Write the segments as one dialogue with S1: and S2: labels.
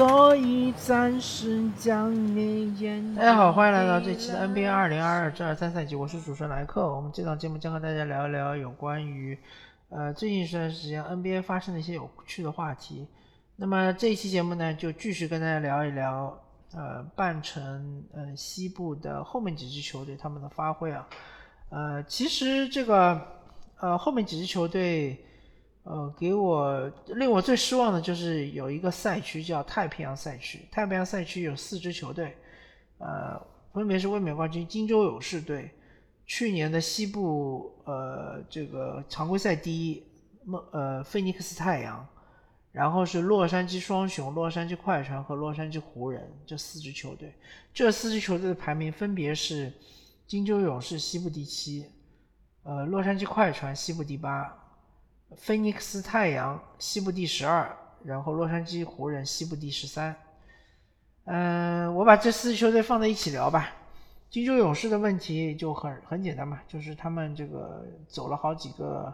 S1: 所以暂时将你眼。
S2: 大家好，欢迎来到这期的 NBA 二零二二至二三赛季，我是主持人莱克。我们这档节目将和大家聊一聊有关于呃最近一段时间 NBA 发生的一些有趣的话题。那么这一期节目呢，就继续跟大家聊一聊呃半程呃西部的后面几支球队他们的发挥啊。呃，其实这个呃后面几支球队。呃，给我令我最失望的就是有一个赛区叫太平洋赛区。太平洋赛区有四支球队，呃，分别是卫冕冠军金州勇士队，去年的西部呃这个常规赛第一梦呃菲尼克斯太阳，然后是洛杉矶双雄、洛杉矶快船和洛杉矶湖人这四支球队。这四支球队的排名分别是金州勇士西部第七，呃洛杉矶快船西部第八。菲尼克斯太阳西部第十二，然后洛杉矶湖人西部第十三。嗯，我把这四支球队放在一起聊吧。金州勇士的问题就很很简单嘛，就是他们这个走了好几个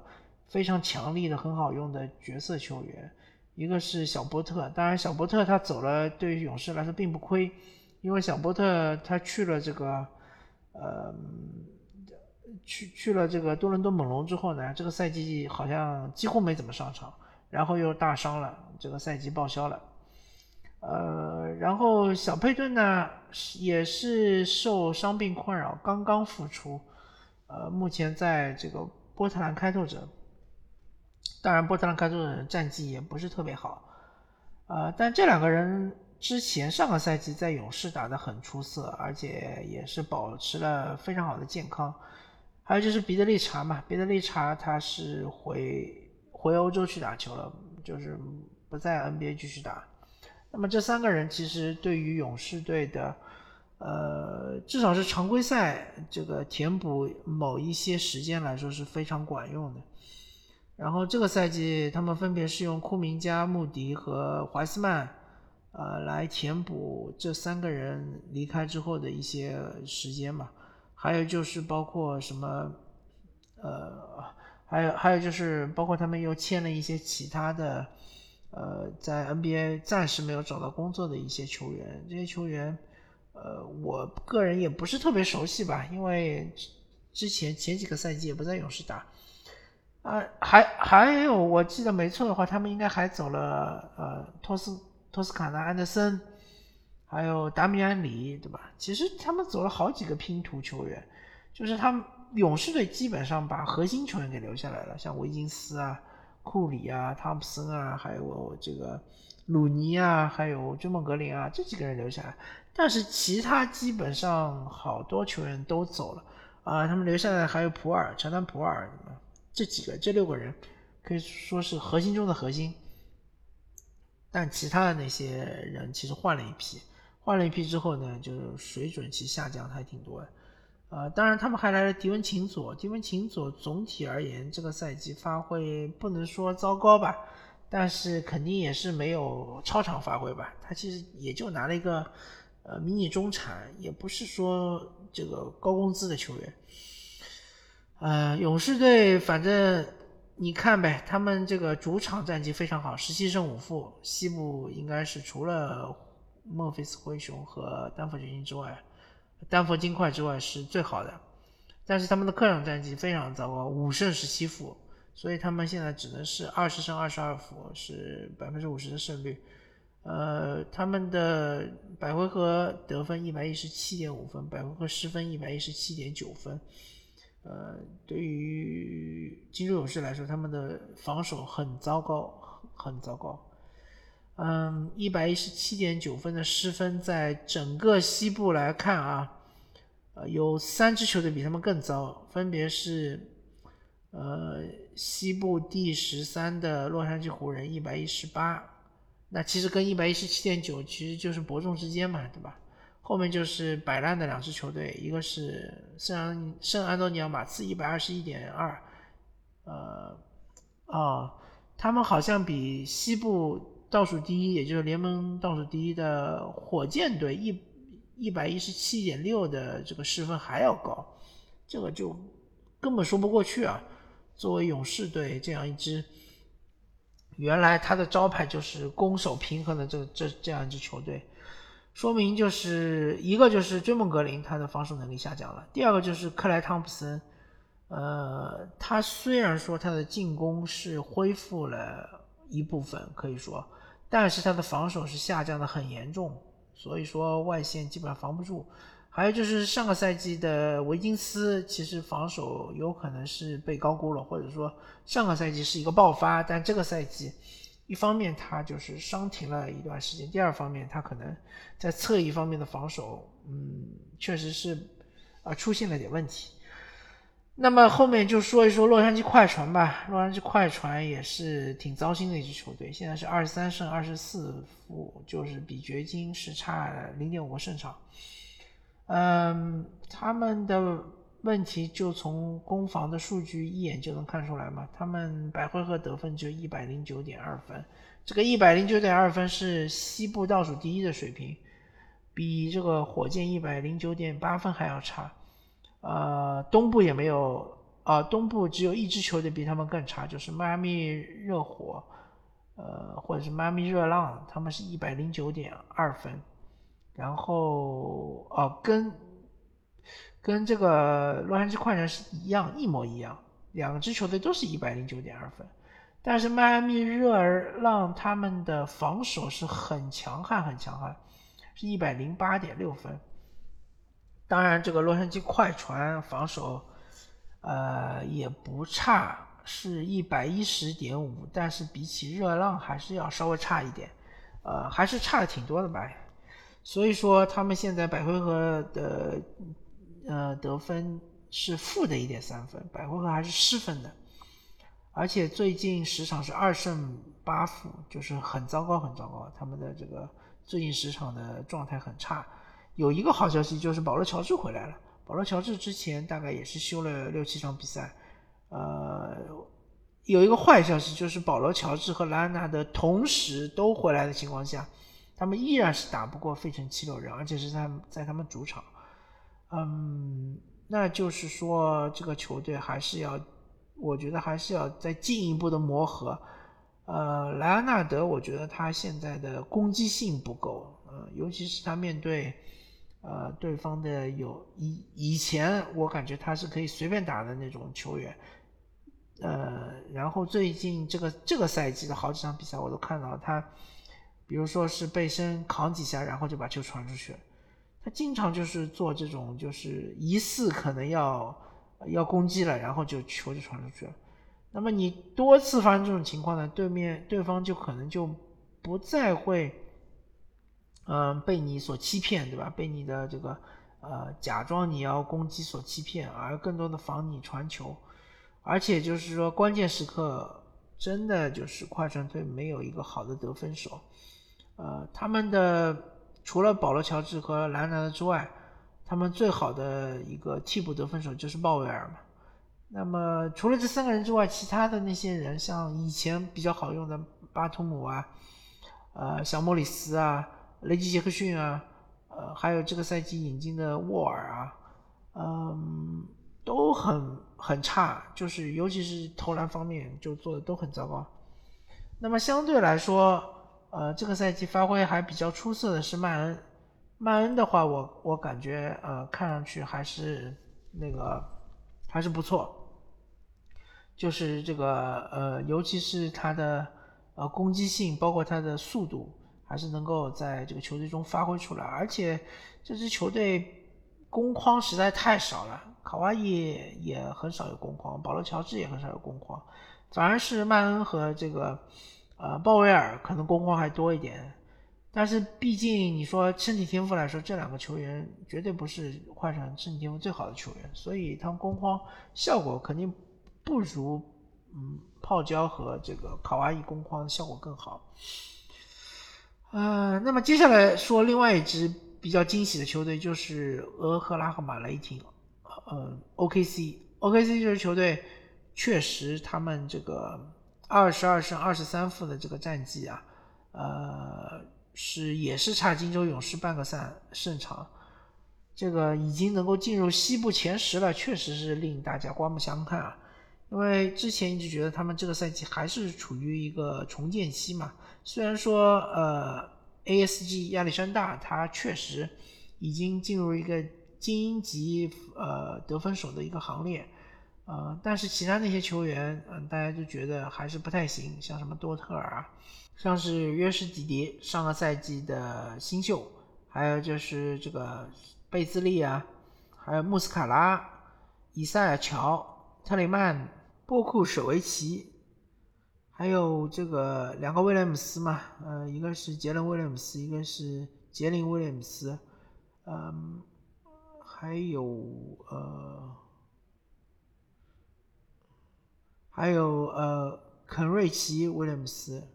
S2: 非常强力的、很好用的角色球员。一个是小波特，当然小波特他走了，对于勇士来说并不亏，因为小波特他去了这个，呃。去去了这个多伦多猛龙之后呢，这个赛季好像几乎没怎么上场，然后又大伤了，这个赛季报销了。呃，然后小佩顿呢也是受伤病困扰，刚刚复出，呃，目前在这个波特兰开拓者，当然波特兰开拓者战绩也不是特别好，呃，但这两个人之前上个赛季在勇士打得很出色，而且也是保持了非常好的健康。还有就是彼得利查嘛，彼得利查他是回回欧洲去打球了，就是不在 NBA 继续打。那么这三个人其实对于勇士队的，呃，至少是常规赛这个填补某一些时间来说是非常管用的。然后这个赛季他们分别是用库明加、穆迪和怀斯曼，呃，来填补这三个人离开之后的一些时间嘛。还有就是包括什么，呃，还有还有就是包括他们又签了一些其他的，呃，在 NBA 暂时没有找到工作的一些球员。这些球员，呃，我个人也不是特别熟悉吧，因为之前前几个赛季也不在勇士打。啊，还还有我记得没错的话，他们应该还走了呃托斯托斯卡纳安德森。还有达米安里，对吧？其实他们走了好几个拼图球员，就是他们勇士队基本上把核心球员给留下来了，像维金斯啊、库里啊、汤普森啊，还有这个鲁尼啊，还有追梦格林啊，这几个人留下来。但是其他基本上好多球员都走了啊，他们留下来还有普尔、乔丹、普尔这几个，这六个人可以说是核心中的核心。但其他的那些人其实换了一批。换了一批之后呢，就是水准其实下降还挺多的，呃，当然他们还来了迪文琴佐，迪文琴佐总体而言这个赛季发挥不能说糟糕吧，但是肯定也是没有超常发挥吧，他其实也就拿了一个呃迷你中产，也不是说这个高工资的球员，呃，勇士队反正你看呗，他们这个主场战绩非常好，十七胜五负，西部应该是除了。孟菲斯灰熊和丹佛掘金之外，丹佛金块之外是最好的，但是他们的客场战绩非常糟糕，五胜十七负，所以他们现在只能是二十胜二十二负，是百分之五十的胜率。呃，他们的百回合得分一百一十七点五分，百回合失分一百一十七点九分。呃，对于金州勇士来说，他们的防守很糟糕，很糟糕。嗯，一百一十七点九分的失分，在整个西部来看啊，呃，有三支球队比他们更糟，分别是，呃，西部第十三的洛杉矶湖人一百一十八，那其实跟一百一十七点九其实就是伯仲之间嘛，对吧？后面就是摆烂的两支球队，一个是圣安圣安东尼奥马刺一百二十一点二，呃，哦，他们好像比西部。倒数第一，也就是联盟倒数第一的火箭队一一百一十七点六的这个失分还要高，这个就根本说不过去啊！作为勇士队这样一支原来他的招牌就是攻守平衡的这这这样一支球队，说明就是一个就是追梦格林他的防守能力下降了，第二个就是克莱汤普森，呃，他虽然说他的进攻是恢复了一部分，可以说，但是他的防守是下降的很严重，所以说外线基本上防不住。还有就是上个赛季的维金斯，其实防守有可能是被高估了，或者说上个赛季是一个爆发，但这个赛季，一方面他就是伤停了一段时间，第二方面他可能在侧翼方面的防守，嗯，确实是啊出现了点问题。那么后面就说一说洛杉矶快船吧，洛杉矶快船也是挺糟心的一支球队，现在是二十三胜二十四负，就是比掘金是差零点五个胜场。嗯，他们的问题就从攻防的数据一眼就能看出来嘛。他们百回合得分就一百零九点二分，这个一百零九点二分是西部倒数第一的水平，比这个火箭一百零九点八分还要差。呃，东部也没有啊，东部只有一支球队比他们更差，就是迈阿密热火，呃，或者是迈阿密热浪，他们是一百零九点二分。然后哦，跟跟这个洛杉矶快船是一样，一模一样，两支球队都是一百零九点二分，但是迈阿密热浪他们的防守是很强悍，很强悍，是一百零八点六分。当然，这个洛杉矶快船防守呃也不差，是一百一十点五，但是比起热浪还是要稍微差一点，呃，还是差的挺多的吧。所以说，他们现在百回合的呃得分是负的一点三分，百回合还是失分的，而且最近十场是二胜八负，就是很糟糕，很糟糕。他们的这个最近十场的状态很差。有一个好消息就是保罗乔治回来了，保罗乔治之前大概也是休了六七场比赛。呃，有一个坏消息就是保罗乔治和莱昂纳德同时都回来的情况下。他们依然是打不过费城七六人，而且是在在他们主场。嗯，那就是说这个球队还是要，我觉得还是要再进一步的磨合。呃，莱昂纳德，我觉得他现在的攻击性不够，呃，尤其是他面对呃对方的有以以前我感觉他是可以随便打的那种球员，呃，然后最近这个这个赛季的好几场比赛我都看到他。比如说是背身扛几下，然后就把球传出去。他经常就是做这种，就是疑似可能要要攻击了，然后就球就传出去了。那么你多次发生这种情况呢，对面对方就可能就不再会，嗯，被你所欺骗，对吧？被你的这个呃假装你要攻击所欺骗，而更多的防你传球。而且就是说关键时刻，真的就是快船队没有一个好的得分手。呃，他们的除了保罗·乔治和兰纳德之外，他们最好的一个替补得分手就是鲍威尔嘛。那么除了这三个人之外，其他的那些人，像以前比较好用的巴图姆啊，呃，小莫里斯啊，雷吉·杰克逊啊，呃，还有这个赛季引进的沃尔啊，嗯，都很很差，就是尤其是投篮方面就做的都很糟糕。那么相对来说，呃，这个赛季发挥还比较出色的是曼恩。曼恩的话，我我感觉呃，看上去还是那个还是不错。就是这个呃，尤其是他的呃攻击性，包括他的速度，还是能够在这个球队中发挥出来。而且这支球队攻框实在太少了，卡哇伊也很少有攻框，保罗乔治也很少有攻框，反而是曼恩和这个。呃，鲍威尔可能攻框还多一点，但是毕竟你说身体天赋来说，这两个球员绝对不是快船身体天赋最好的球员，所以他们攻框效果肯定不如嗯泡椒和这个卡哇伊攻框效果更好。呃，那么接下来说另外一支比较惊喜的球队就是俄克拉荷马雷霆，呃，OKC，OKC 这支球队确实他们这个。二十二胜二十三负的这个战绩啊，呃，是也是差金州勇士半个赛胜场，这个已经能够进入西部前十了，确实是令大家刮目相看啊。因为之前一直觉得他们这个赛季还是处于一个重建期嘛。虽然说呃，ASG 亚历山大他确实已经进入一个精英级呃得分手的一个行列，呃，但是其他那些球员，嗯，大家就觉得还是不太行，像什么多特尔啊，像是约什迪迪上个赛季的新秀，还有就是这个贝兹利啊，还有穆斯卡拉、伊塞尔乔。特雷曼、波库舍维奇，还有这个两个威廉姆斯嘛，呃，一个是杰伦威廉姆斯，一个是杰林威廉姆斯，嗯，还有呃，还有呃肯瑞奇威廉姆斯，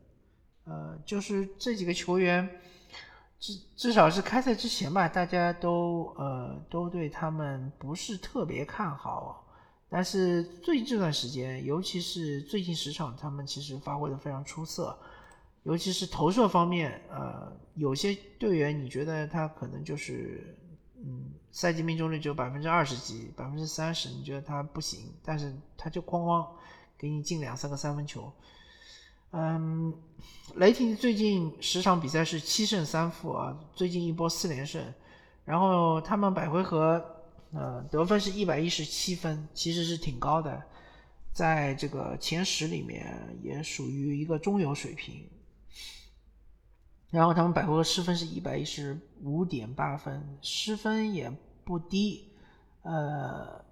S2: 呃，就是这几个球员，至至少是开赛之前吧，大家都呃都对他们不是特别看好。但是最近这段时间，尤其是最近十场，他们其实发挥的非常出色，尤其是投射方面，呃，有些队员你觉得他可能就是，嗯，赛季命中率只有百分之二十几、百分之三十，你觉得他不行，但是他就哐哐给你进两三个三分球。嗯，雷霆最近十场比赛是七胜三负啊，最近一波四连胜，然后他们百回合。呃，得分是一百一十七分，其实是挺高的，在这个前十里面也属于一个中游水平。然后他们百回合失分是一百一十五点八分，失分也不低。呃，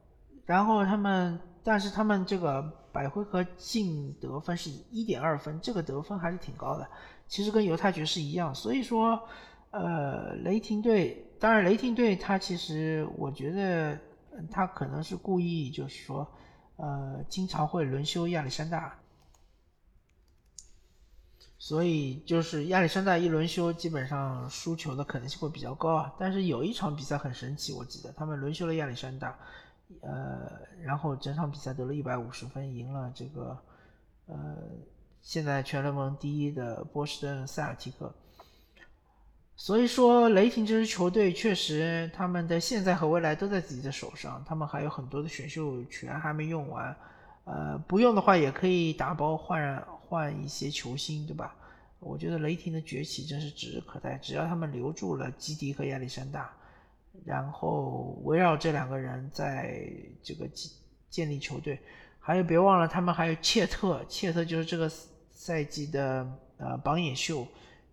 S2: 然后他们，但是他们这个百回合净得分是一点二分，这个得分还是挺高的。其实跟犹他爵士一样，所以说，呃，雷霆队。当然，雷霆队他其实，我觉得他可能是故意，就是说，呃，经常会轮休亚历山大，所以就是亚历山大一轮休，基本上输球的可能性会比较高啊。但是有一场比赛很神奇，我记得他们轮休了亚历山大，呃，然后整场比赛得了一百五十分，赢了这个，呃，现在全联盟第一的波士顿塞尔提克。所以说，雷霆这支球队确实，他们的现在和未来都在自己的手上。他们还有很多的选秀权还没用完，呃，不用的话也可以打包换换一些球星，对吧？我觉得雷霆的崛起真是指日可待。只要他们留住了基迪和亚历山大，然后围绕这两个人在这个建建立球队，还有别忘了他们还有切特，切特就是这个赛季的呃榜眼秀，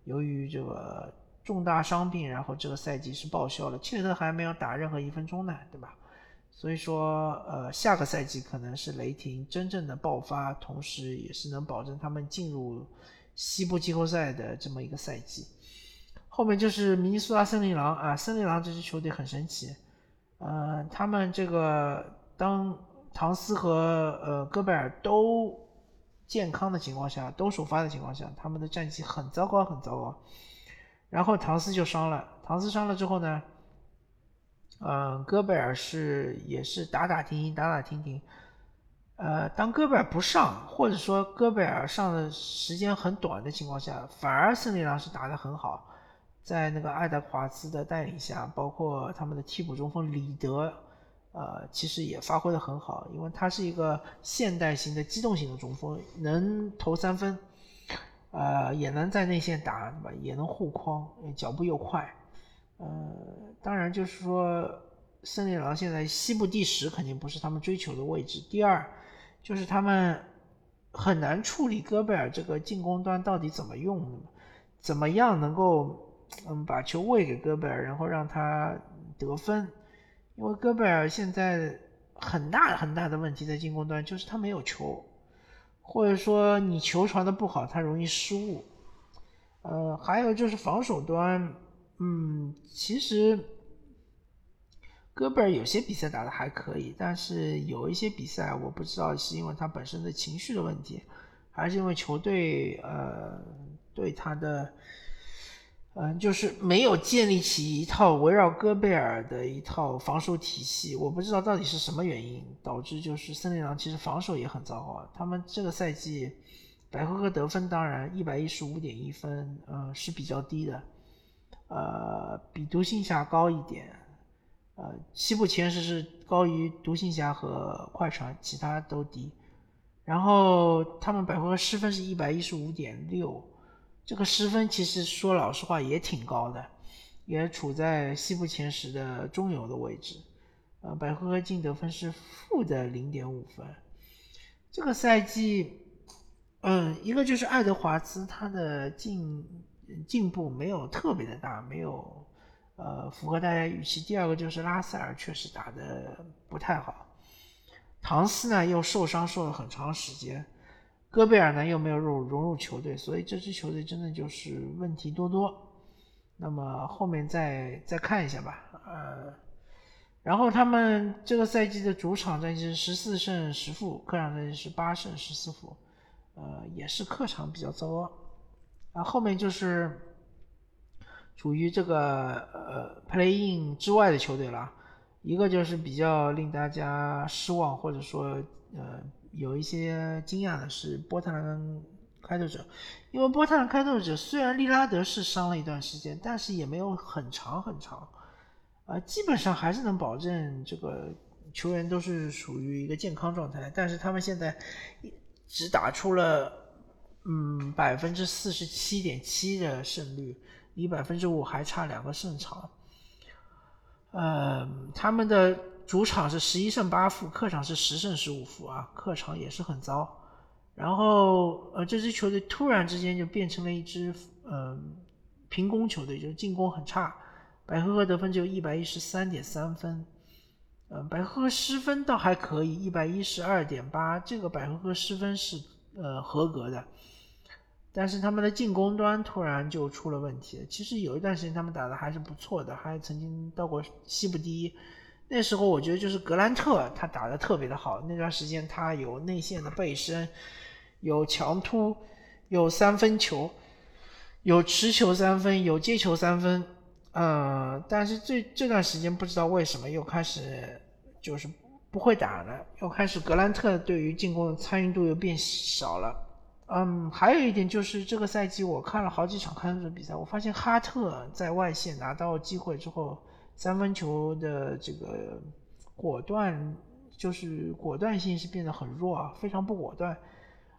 S2: 由于这个。重大伤病，然后这个赛季是报销了，切特还没有打任何一分钟呢，对吧？所以说，呃，下个赛季可能是雷霆真正的爆发，同时也是能保证他们进入西部季后赛的这么一个赛季。后面就是明尼苏达森林狼啊，森林狼这支球队很神奇，呃，他们这个当唐斯和呃戈贝尔都健康的情况下，都首发的情况下，他们的战绩很糟糕，很糟糕。然后唐斯就伤了，唐斯伤了之后呢，嗯，戈贝尔是也是打打停停，打打停停。呃，当戈贝尔不上，或者说戈贝尔上的时间很短的情况下，反而森林狼是打得很好，在那个爱德华兹的带领下，包括他们的替补中锋里德，呃，其实也发挥的很好，因为他是一个现代型的机动型的中锋，能投三分。呃，也能在内线打，对吧？也能护框，脚步又快。呃，当然就是说，森林狼现在西部第十肯定不是他们追求的位置。第二，就是他们很难处理戈贝尔这个进攻端到底怎么用，怎么样能够嗯把球喂给戈贝尔，然后让他得分。因为戈贝尔现在很大很大的问题在进攻端就是他没有球。或者说你球传的不好，他容易失误。呃，还有就是防守端，嗯，其实戈贝尔有些比赛打的还可以，但是有一些比赛我不知道是因为他本身的情绪的问题，还是因为球队呃对他的。嗯，就是没有建立起一套围绕戈贝尔的一套防守体系，我不知道到底是什么原因导致，就是森林狼其实防守也很糟糕。他们这个赛季百回合得分当然一百一十五点一分，嗯是比较低的，呃比独行侠高一点，呃西部前十是高于独行侠和快船，其他都低，然后他们百回合失分是一百一十五点六，这个失分其实说老实话也挺高的，也处在西部前十的中游的位置。呃，百回合净得分是负的零点五分。这个赛季，嗯，一个就是爱德华兹他的进进步没有特别的大，没有呃符合大家预期。第二个就是拉塞尔确实打的不太好。唐斯呢又受伤受了很长时间，戈贝尔呢又没有入融入球队，所以这支球队真的就是问题多多。那么后面再再看一下吧，呃，然后他们这个赛季的主场战绩是十四胜十负，客场战绩是八胜十四负，呃，也是客场比较糟糕。啊，后面就是处于这个呃 playing 之外的球队了。一个就是比较令大家失望，或者说呃有一些惊讶的是波特兰开拓者，因为波特兰开拓者虽然利拉德是伤了一段时间，但是也没有很长很长，啊，基本上还是能保证这个球员都是属于一个健康状态，但是他们现在只打出了嗯百分之四十七点七的胜率，离百分之五还差两个胜场。呃，他们的主场是十一胜八负，客场是十胜十五负啊，客场也是很糟。然后，呃，这支球队突然之间就变成了一支嗯平攻球队，就是进攻很差，百合和得分只有一百一十三点三分，嗯，百合和失分倒还可以，一百一十二点八，这个百合和失分是呃合格的。但是他们的进攻端突然就出了问题。其实有一段时间他们打的还是不错的，还曾经到过西部第一。那时候我觉得就是格兰特他打的特别的好。那段时间他有内线的背身，有强突，有三分球，有持球三分，有接球三分。呃，但是这这段时间不知道为什么又开始就是不会打了，又开始格兰特对于进攻的参与度又变少了。嗯，还有一点就是这个赛季我看了好几场开拓者比赛，我发现哈特在外线拿到机会之后，三分球的这个果断就是果断性是变得很弱啊，非常不果断，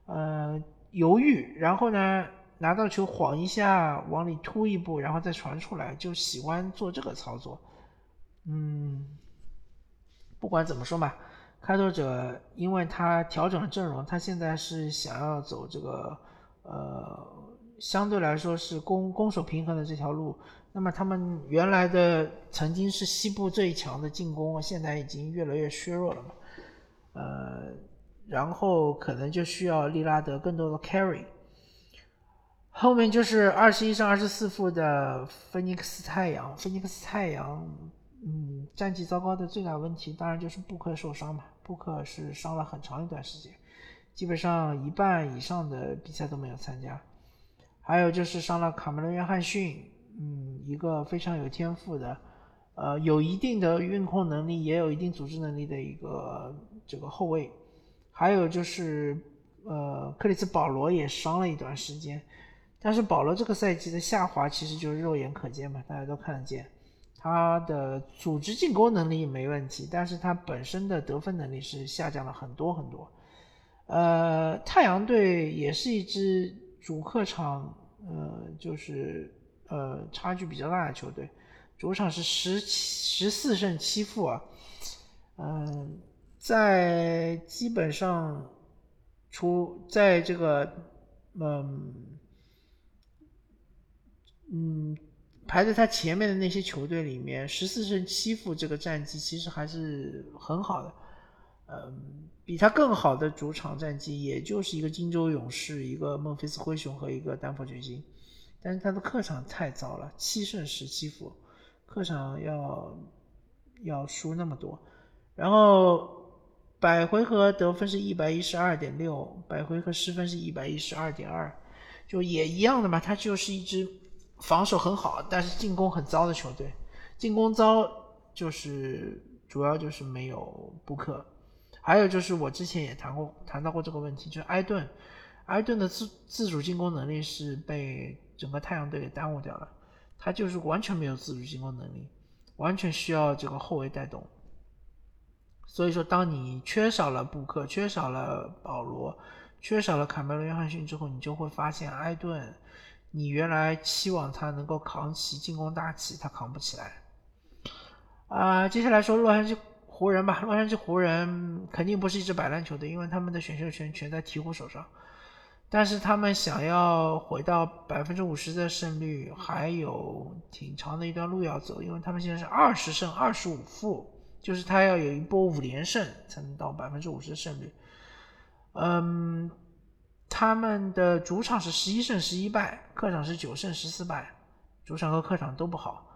S2: 呃，犹豫，然后呢拿到球晃一下往里突一步，然后再传出来，就喜欢做这个操作。嗯，不管怎么说嘛。开拓者，因为他调整了阵容，他现在是想要走这个，呃，相对来说是攻攻守平衡的这条路。那么他们原来的曾经是西部最强的进攻，现在已经越来越削弱了嘛。呃，然后可能就需要利拉德更多的 carry。后面就是二十一胜二十四负的菲尼克斯太阳，菲尼克斯太阳。嗯，战绩糟糕的最大问题当然就是布克受伤嘛。布克是伤了很长一段时间，基本上一半以上的比赛都没有参加。还有就是伤了卡梅伦·约翰逊，嗯，一个非常有天赋的，呃，有一定的运控能力，也有一定组织能力的一个这个后卫。还有就是，呃，克里斯·保罗也伤了一段时间，但是保罗这个赛季的下滑其实就是肉眼可见嘛，大家都看得见。他的组织进攻能力没问题，但是他本身的得分能力是下降了很多很多。呃，太阳队也是一支主客场，呃，就是呃差距比较大的球队，主场是十十四胜七负啊，嗯，在基本上除在这个，嗯，嗯。排在他前面的那些球队里面，十四胜七负这个战绩其实还是很好的。嗯，比他更好的主场战绩也就是一个金州勇士、一个孟菲斯灰熊和一个丹佛掘金。但是他的客场太糟了，七胜十七负，客场要要输那么多。然后百回合得分是一百一十二点六，百回合失分是一百一十二点二，就也一样的嘛，他就是一支。防守很好，但是进攻很糟的球队，进攻糟就是主要就是没有布克，还有就是我之前也谈过谈到过这个问题，就是埃顿，埃顿的自自主进攻能力是被整个太阳队给耽误掉了，他就是完全没有自主进攻能力，完全需要这个后卫带动，所以说，当你缺少了布克，缺少了保罗，缺少了卡梅伦·约翰逊之后，你就会发现埃顿，你原来期望他能够扛起进攻大旗，他扛不起来。啊，接下来说洛杉矶湖人吧。洛杉矶湖人肯定不是一支摆烂球队，因为他们的选秀权全在鹈鹕手上。但是他们想要回到百分之五十的胜率，还有挺长的一段路要走，因为他们现在是二十胜二十五负，就是他要有一波五连胜才能到百分之五十的胜率。嗯，他们的主场是十一胜十一败，客场是九胜十四败，主场和客场都不好。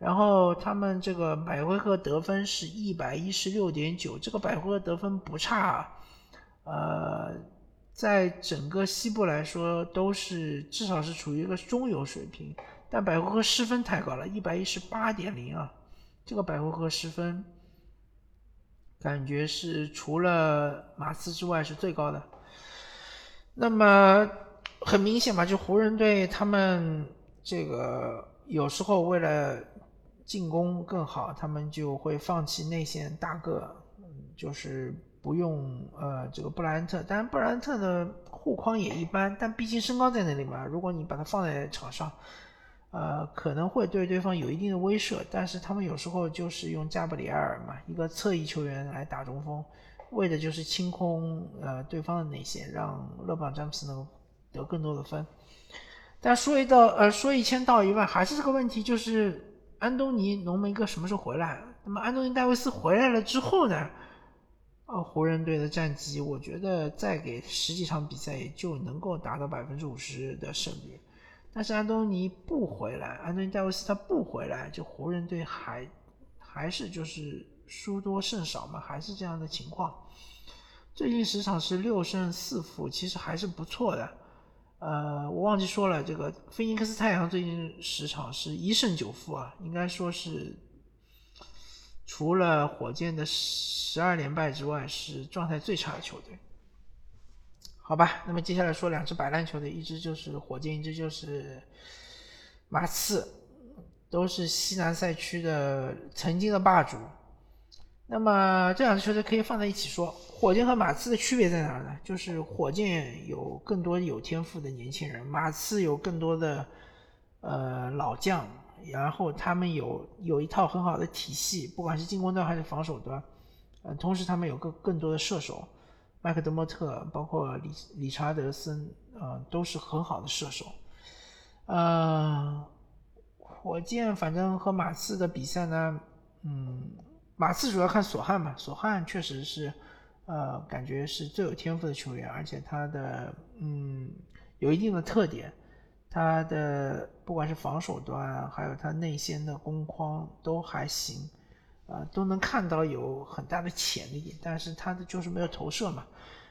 S2: 然后他们这个百回合得分是一百一十六点九，这个百回合得分不差，呃。在整个西部来说，都是至少是处于一个中游水平，但百回合失分太高了，一百一十八点零啊，这个百回合失分，感觉是除了马刺之外是最高的。那么很明显嘛，就湖人队他们这个有时候为了进攻更好，他们就会放弃内线大个，就是。不用呃这个布莱恩特，当然布莱恩特的护框也一般，但毕竟身高在那里嘛。如果你把它放在场上，呃可能会对对方有一定的威慑。但是他们有时候就是用加布里埃尔嘛，一个侧翼球员来打中锋，为的就是清空呃对方的内线，让勒布朗詹姆斯能得更多的分。但说一道呃说一千道一万，还是这个问题，就是安东尼浓眉哥什么时候回来？那么安东尼戴维斯回来了之后呢？呃，湖人队的战绩，我觉得再给十几场比赛也就能够达到百分之五十的胜率。但是安东尼不回来，安东尼戴维斯他不回来，就湖人队还还是就是输多胜少嘛，还是这样的情况。最近十场是六胜四负，其实还是不错的。呃，我忘记说了，这个菲尼克斯太阳最近十场是一胜九负啊，应该说是。除了火箭的十二连败之外，是状态最差的球队。好吧，那么接下来说两支摆烂球队，一支就是火箭，一支就是马刺，都是西南赛区的曾经的霸主。那么这两支球队可以放在一起说，火箭和马刺的区别在哪呢？就是火箭有更多有天赋的年轻人，马刺有更多的呃老将。然后他们有有一套很好的体系，不管是进攻端还是防守端，呃，同时他们有更更多的射手，麦克德莫特，包括理理查德森，呃，都是很好的射手。呃，火箭反正和马刺的比赛呢，嗯，马刺主要看索汉嘛，索汉确实是，呃，感觉是最有天赋的球员，而且他的嗯有一定的特点。他的不管是防守端，还有他内线的攻框都还行，啊，都能看到有很大的潜力，但是他的就是没有投射嘛，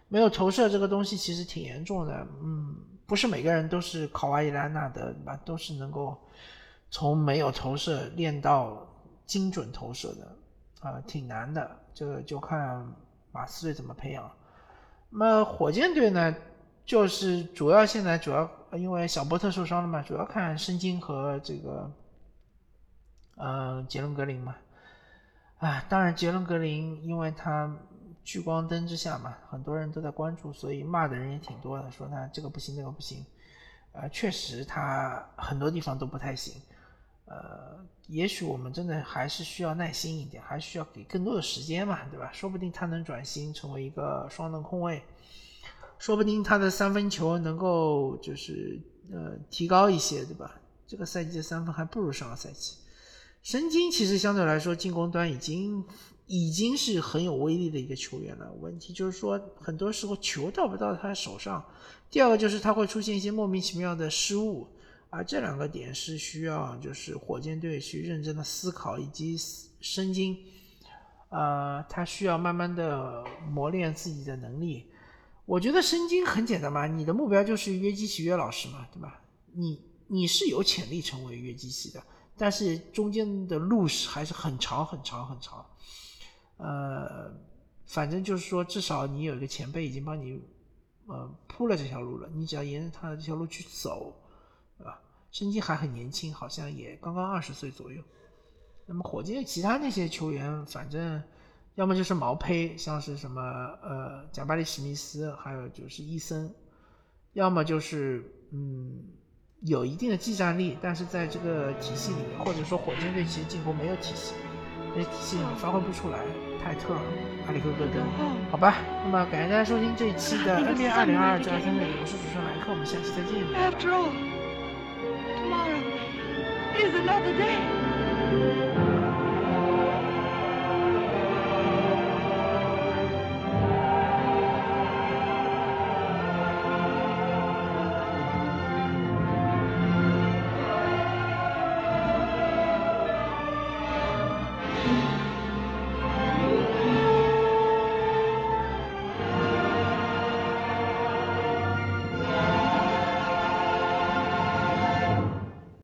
S2: 没有投射这个东西其实挺严重的，嗯，不是每个人都是考瓦伊兰纳的，对吧？都是能够从没有投射练到精准投射的，啊，挺难的，这个就看马刺队怎么培养。那火箭队呢？就是主要现在主要因为小波特受伤了嘛，主要看申京和这个，呃，杰伦格林嘛，啊，当然杰伦格林因为他聚光灯之下嘛，很多人都在关注，所以骂的人也挺多的，说他这个不行那个不行，呃，确实他很多地方都不太行，呃，也许我们真的还是需要耐心一点，还需要给更多的时间嘛，对吧？说不定他能转型成为一个双能控卫。说不定他的三分球能够就是呃提高一些，对吧？这个赛季的三分还不如上个赛季。申京其实相对来说进攻端已经已经是很有威力的一个球员了。问题就是说很多时候球到不到他手上。第二个就是他会出现一些莫名其妙的失误，而这两个点是需要就是火箭队去认真的思考，以及申京，呃，他需要慢慢的磨练自己的能力。我觉得申京很简单嘛，你的目标就是约基奇约老师嘛，对吧？你你是有潜力成为约基奇的，但是中间的路是还是很长很长很长。呃，反正就是说，至少你有一个前辈已经帮你呃铺了这条路了，你只要沿着他的这条路去走，对吧？申京还很年轻，好像也刚刚二十岁左右。那么火箭其他那些球员，反正要么就是毛坯，像是什么呃贾巴里史密斯，还有就是伊森，要么就是嗯有一定的技战力，但是在这个体系里面，或者说火箭队其实进攻没有体系，这体系里面发挥不出来。泰特、阿里戈戈登，好吧，那么感谢大家收听这一期的 NBA 二零二二最二分队，我是主持人莱克，我们下期再见。
S3: After all, tomorrow is another day.